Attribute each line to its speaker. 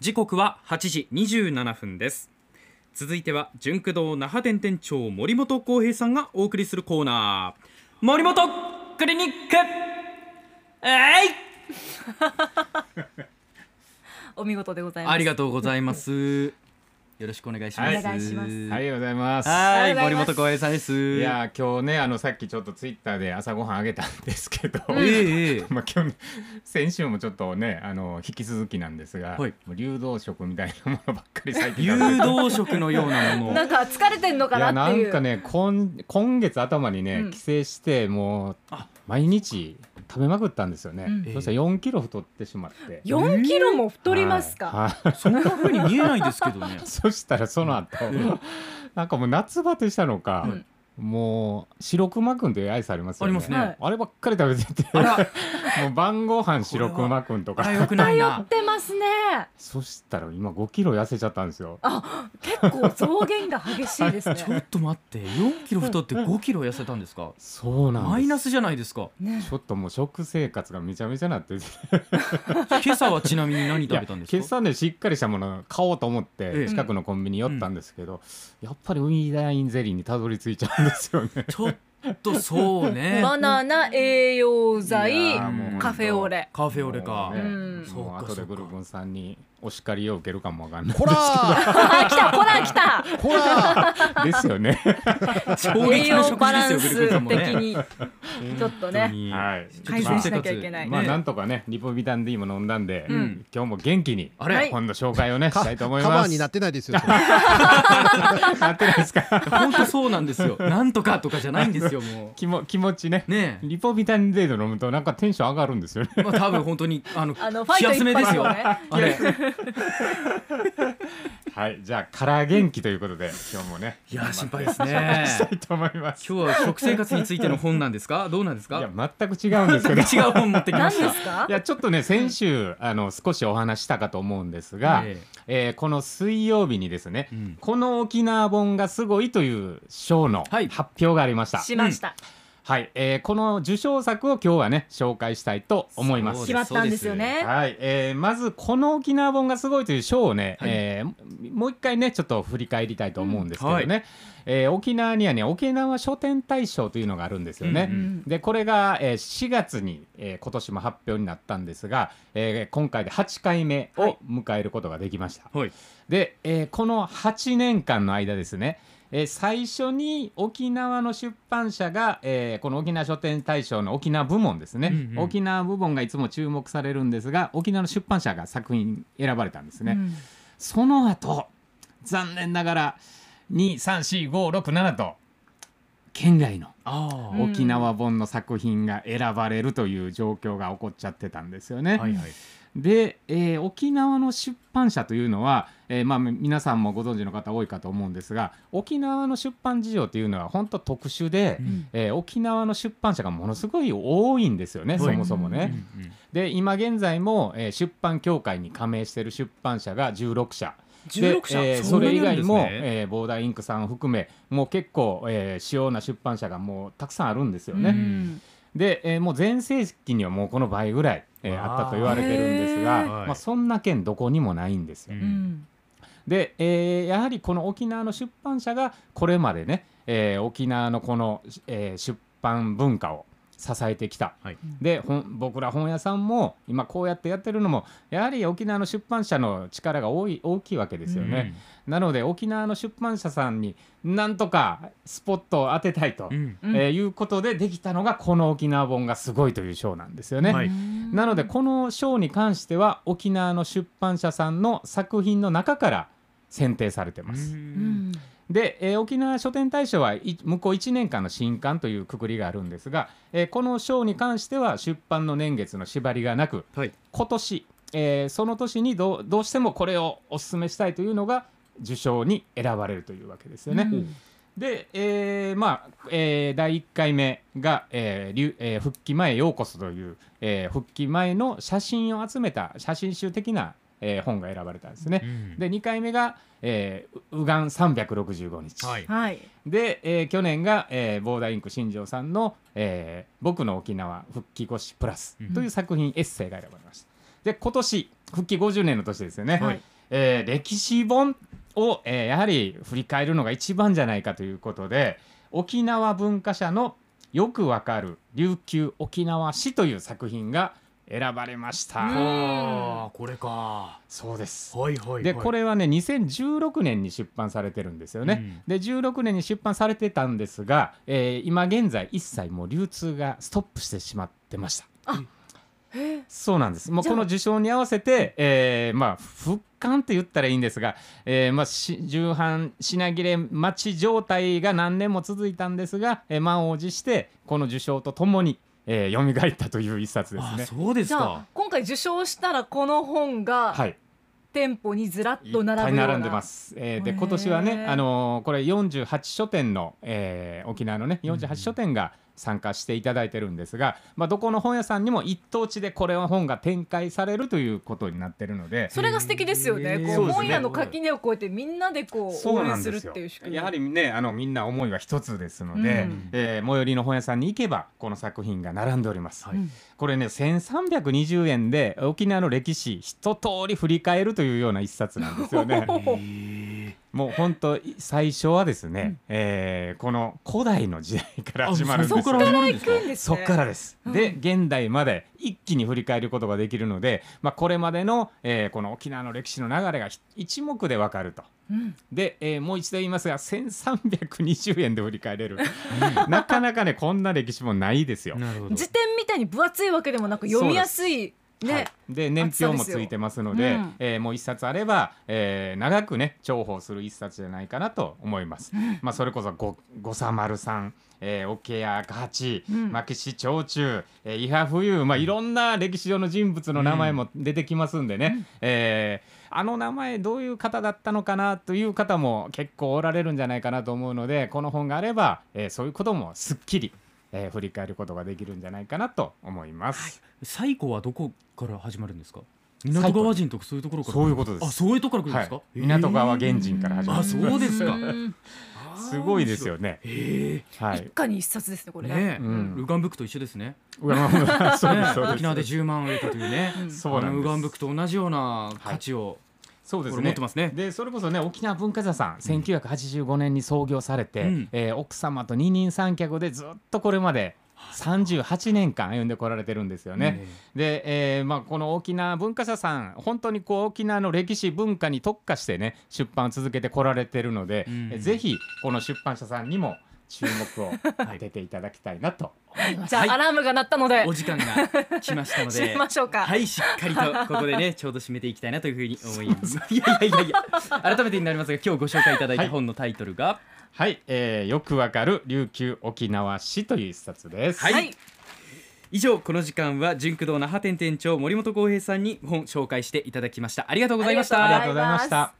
Speaker 1: 時刻は8時27分です。続いては純駆動那覇店店長森本浩平さんがお送りするコーナー。森本クリニック!えい!
Speaker 2: お見事でございます。
Speaker 1: ありがとうございますよろしくお願いします。
Speaker 2: お願いします。
Speaker 3: ありがとうございます。
Speaker 1: はい森本
Speaker 2: ございます
Speaker 1: 浩平さんです。
Speaker 3: いやー今日ねあのさっきちょっとツイッターで朝ごはんあげたんですけど、まあ今日先週もちょっとねあの引き続きなんですが、
Speaker 1: はい。
Speaker 3: もう流動食みたいなものばっかり最近
Speaker 1: 誘
Speaker 3: 食べて
Speaker 1: 導食のようなもの。
Speaker 2: なんか疲れてんのか
Speaker 3: な
Speaker 2: なっていう。
Speaker 3: んかね今今月頭にね、
Speaker 2: うん。
Speaker 3: 帰省してもう
Speaker 1: あ
Speaker 3: 毎日食べまくったんですよね、
Speaker 2: うん。
Speaker 3: そしたら4キロ太ってしまって。
Speaker 2: 4キロも太りますか？
Speaker 3: はい。はい。
Speaker 1: そんな風に見えないですけどね。
Speaker 3: そしたらその後、なんかもう夏バテしたのか、
Speaker 2: うん
Speaker 3: もう白熊くんというアイスありますよね。
Speaker 1: ありますね、
Speaker 2: はい。
Speaker 3: あればっかり食べてて。
Speaker 1: あら。
Speaker 3: もう晩ご飯白熊くんとか。
Speaker 1: よくない
Speaker 2: 太
Speaker 1: な
Speaker 2: ってますね。
Speaker 3: そしたら今5キロ痩せちゃったんですよ。
Speaker 2: あ、結構増減が激しいです
Speaker 1: ちょっ
Speaker 2: ね。
Speaker 1: と待って。4キロ太って5キロ痩せたんですか？
Speaker 3: そうなんです。
Speaker 1: マイナスじゃないですか。
Speaker 2: ね。
Speaker 3: ちょっともう食生活がめちゃめちゃなってて。
Speaker 1: 今朝はちなみに何食べたんですか？
Speaker 3: 今朝ねしっかりしたもの買おうと思っ
Speaker 1: ええ。
Speaker 3: て近くのコンビニ寄ったんですけど、やっぱりウイダインゼリーにたどり着いちゃうんですよね。
Speaker 1: ちょっとそうね。
Speaker 2: バナナ栄養剤カフェオレ。
Speaker 1: カフェオレか。
Speaker 3: もうね
Speaker 2: うん。
Speaker 1: そうか
Speaker 3: 後でグルブンさんにお叱りを受けるかもわかんない。
Speaker 4: こら
Speaker 2: 来た、こら来た。
Speaker 4: こらー。
Speaker 3: ですよね。
Speaker 1: 衝
Speaker 2: 栄養バランス的に ちょっとね。
Speaker 1: ね
Speaker 3: はい
Speaker 2: 改善しなきゃいけない。
Speaker 3: まあ
Speaker 1: ね
Speaker 3: なんとかねリポビタン D も飲んだんで、
Speaker 2: うん。
Speaker 3: 今日も元気に今度紹介をねしたいと思い
Speaker 4: カバ
Speaker 3: ます
Speaker 4: ーになってないですよ
Speaker 3: なってないですか？
Speaker 1: 本当そうなんですよ。なんとかとかじゃないんですよも
Speaker 3: 気も気持ちね。
Speaker 1: うね
Speaker 3: リポビタン D の飲むとなんかテンション上がるんですよね。
Speaker 1: えまあ多分本当にあの
Speaker 2: あのファイト
Speaker 1: 気休めですよ。
Speaker 2: ね。
Speaker 1: あれ
Speaker 3: はいじゃあから元気ということで今日もね
Speaker 1: いや心配ですね。
Speaker 3: したいと思います。
Speaker 1: 今日は食生活についての本なんですか？どうなんですか？
Speaker 3: いや全く違うんですけど。
Speaker 1: 違う本持ってきま
Speaker 2: 何
Speaker 1: した。
Speaker 2: ですか？
Speaker 3: い。やちょっとね先週あの少しお話ししたかと思うんですが、
Speaker 1: え
Speaker 3: え。ーこの水曜日にですね、
Speaker 1: えうん。
Speaker 3: この沖縄本がすごいという賞の
Speaker 1: はい。
Speaker 3: 発表がありました。
Speaker 2: しました。
Speaker 3: はい、えーこの受賞作を今日はね紹介したいと思います
Speaker 1: そう。
Speaker 2: 決まったんですよね。
Speaker 3: はい、えーまずこの沖縄本がすごいという賞をね、
Speaker 1: はい
Speaker 3: えーもう一回ねちょっと振り返りたいと思うんですけどね、
Speaker 1: うんは
Speaker 3: えー沖縄にはね沖縄書店大賞というのがあるんですよね。
Speaker 1: うん
Speaker 2: うん
Speaker 3: でこれが、えー4月に、えー今年も発表になったんですが、えー今回で8回目を迎えることができました。
Speaker 1: はい
Speaker 3: で、えーこの8年間の間ですね、えー最初に沖縄の出版社が、えーこの沖縄書店大賞の沖縄部門ですね、
Speaker 1: うんうん。
Speaker 3: 沖縄部門がいつも注目されるんですが沖縄の出版社が作品選ばれたんですね、
Speaker 2: うん。
Speaker 3: その後残念ながら23456と県外の沖縄本の作品が選ばれるという状況が起こっちゃってたんですよね。
Speaker 1: あはいはい
Speaker 3: で、えー沖縄の出版社というのは、えーまあ、皆さんもご存知の方多いかと思うんですが沖縄の出版事情というのは本当特殊で、
Speaker 1: うん
Speaker 3: えー沖縄の出版社がものすごい多いんですよね、
Speaker 1: はい
Speaker 3: そもそもね。
Speaker 1: うんうん
Speaker 3: で今現在も、えー出版協会に加盟している出版社が16社。で
Speaker 1: 16社、
Speaker 3: えー
Speaker 1: そ
Speaker 3: れ以外も、えーボーダーインクさんを含めもう結構、えー主要な出版社がもうたくさんあるんですよね。
Speaker 2: うん
Speaker 3: で、えーもう全盛期にはもうこの倍ぐらい、えー
Speaker 1: あ
Speaker 3: ったと言われてるんですがまあ、そんな県どこにもないんですよ。
Speaker 1: うん
Speaker 2: うん。
Speaker 3: で、えーやはりこの沖縄の出版社がこれまでね、えー沖縄のこの、えー出版文化を支えてきた。
Speaker 1: はい
Speaker 3: で本僕ら本屋さんも今こうやってやってるのもやはり沖縄の出版社の力が多い大きいわけですよね。なので沖縄の出版社さんになんとかスポットを当てたいと、
Speaker 1: うん
Speaker 2: うん
Speaker 3: えーいうことでできたのがこの沖縄本がすごいという賞なんですよね。
Speaker 1: はい
Speaker 3: なのでこの賞に関しては沖縄の出版社さんの作品の中から選定されてます。で、えー沖縄書店大賞はい向こう1年間の新刊というくくりがあるんですが、えーこの賞に関しては出版の年月の縛りがなく
Speaker 1: はい
Speaker 3: 今年、えーその年にどうどうしてもこれをお勧めしたいというのが受賞に選ばれるというわけですよね。
Speaker 2: うん
Speaker 3: で、えーまあえー第1回目が、えーえー復帰前ようこそ」という、えー復帰前の写真を集めた写真集的な、えー本が選ばれたんですね。
Speaker 1: うん。
Speaker 3: で2回目が「えーうがん365日」
Speaker 1: はい。
Speaker 2: はい。
Speaker 3: で、えー去年が、えーボーダーインク新庄さんの、えー僕の沖縄復帰越しプラス」という作品、エッセイが選ばれました。で今年、復帰50年の年ですよね、
Speaker 2: はい。
Speaker 3: えー歴史本を、えーやはり振り返るのが一番じゃないかということで沖縄文化社のよくわかる琉球沖縄史という作品が選ばれました、
Speaker 2: うん。
Speaker 1: ああこれか。
Speaker 3: そうです。
Speaker 1: はいはい
Speaker 3: でこれはね2016年に出版されてるんですよね、で16年に出版されてたんですが、えー今現在一切もう流通がストップしてしまってました。そうなんです。もうこの受賞に合わせて、えーまあ復刊って言ったらいいんですが、えーまあ、し重版品切れ待ち状態が何年も続いたんですが、えー満を持してこの受賞とともに、えー、蘇ったという一冊です
Speaker 1: あ
Speaker 3: ね。
Speaker 1: そうです
Speaker 2: じゃあ
Speaker 1: か
Speaker 2: 今回受賞したらこの本が
Speaker 3: はい
Speaker 2: 店舗にずらっと並ぶような
Speaker 3: ぱい並んでます。えーで今年はね、あのーこれ48書店の、えー沖縄のね48書店が参加していただいてるんですが、まあ、どこの本屋さんにも一等地でこれは本が展開されるということになってるので。
Speaker 2: それが素敵ですよね。
Speaker 1: へー
Speaker 2: こ
Speaker 3: そううですね。
Speaker 2: 本屋の垣根を越えてみんなでこう
Speaker 3: そう
Speaker 2: 応援するっていう仕組み。
Speaker 3: やはりねあのみんな思いは一つですので、
Speaker 2: うん。
Speaker 3: えー最寄りの本屋さんに行けばこの作品が並んでおります、
Speaker 1: はい。
Speaker 2: うん
Speaker 3: これね1320円で沖縄の歴史一通り振り返るというような一冊なんですよね。
Speaker 1: へ
Speaker 3: もう本当最初はですね、えーこの古代の時代から始まるんです
Speaker 1: そこから始まるんですか
Speaker 2: 行くんですね。
Speaker 3: そっからです。
Speaker 2: うん。
Speaker 3: で現代まで一気に振り返ることができるので、まあ、これまでの、えーこの沖縄の歴史の流れがひ一目でわかると。
Speaker 2: うん。
Speaker 3: で、えーもう一度言いますが1320円で振り返れる。なかなかねこんな歴史もないですよ。
Speaker 1: ー。なるほど。
Speaker 2: 辞典みたいに分厚いわけでもなく読みやすいね。
Speaker 3: はい、で年表もついてますので
Speaker 2: 厚さですよ。
Speaker 3: えーもう一冊あれば、えー長くね重宝する一冊じゃないかなと思います。まあ、それこそご五三丸さん、えー、桶屋八、
Speaker 2: うん。
Speaker 3: 牧師長中、えー、伊波冬、まあ、いろんな歴史上の人物の名前も出てきますんでね、えーあの名前どういう方だったのかなという方も結構おられるんじゃないかなと思うのでこの本があれば、えーそういうこともすっきり、えー振り返ることができるんじゃないかなと思います。
Speaker 1: 最古はどこから始まるんですか？港川人とかそういうところから
Speaker 3: そういうことです。
Speaker 1: あそういうところから来るん
Speaker 3: はい
Speaker 1: ですか、
Speaker 3: 港川原人から始まる。
Speaker 1: あそうですか。
Speaker 2: う ん
Speaker 3: すごいですよね。
Speaker 1: へ
Speaker 3: はい。
Speaker 2: 一。家に一冊ですねこれね。
Speaker 3: うん。
Speaker 1: ウガンブックと一緒ですね。
Speaker 3: うわまあそうですそうです。
Speaker 1: ね沖縄で10万売れたというね。
Speaker 2: う ん
Speaker 3: そうなんです。
Speaker 1: あのウガンブックと同じような価値を、
Speaker 3: そうですね。
Speaker 1: 持ってますね。
Speaker 3: でそれこそね沖縄文化座さん、1985年に創業されて、
Speaker 1: うん。
Speaker 3: えー奥様と二人三脚でずっとこれまで38年間歩んでこられてるんですよね。で、えーまあ、この沖縄文化社さん本当にこう沖縄の歴史文化に特化してね出版を続けてこられてるので、
Speaker 1: うん。
Speaker 3: えぜひこの出版社さんにも注目を当てていただきたいなと。思い。ます。
Speaker 2: じゃあ、
Speaker 1: はい。
Speaker 2: アラームが鳴ったので。
Speaker 1: お時間が来ましたので
Speaker 2: ましょうか。
Speaker 1: はいしっかりとここでね ちょうど締めていきたいなというふうに思います。いやいやいやいや。改めてになりますが今日ご紹介いただいた本のタイトルが？
Speaker 3: はい、えーよくわかる琉球沖縄史という一冊です。
Speaker 1: はい。
Speaker 2: はい。
Speaker 1: 以上この時間は純駆動那覇店店長森本浩平さんに本紹介していただきました。ありがとうございました。
Speaker 3: ありがとうございました。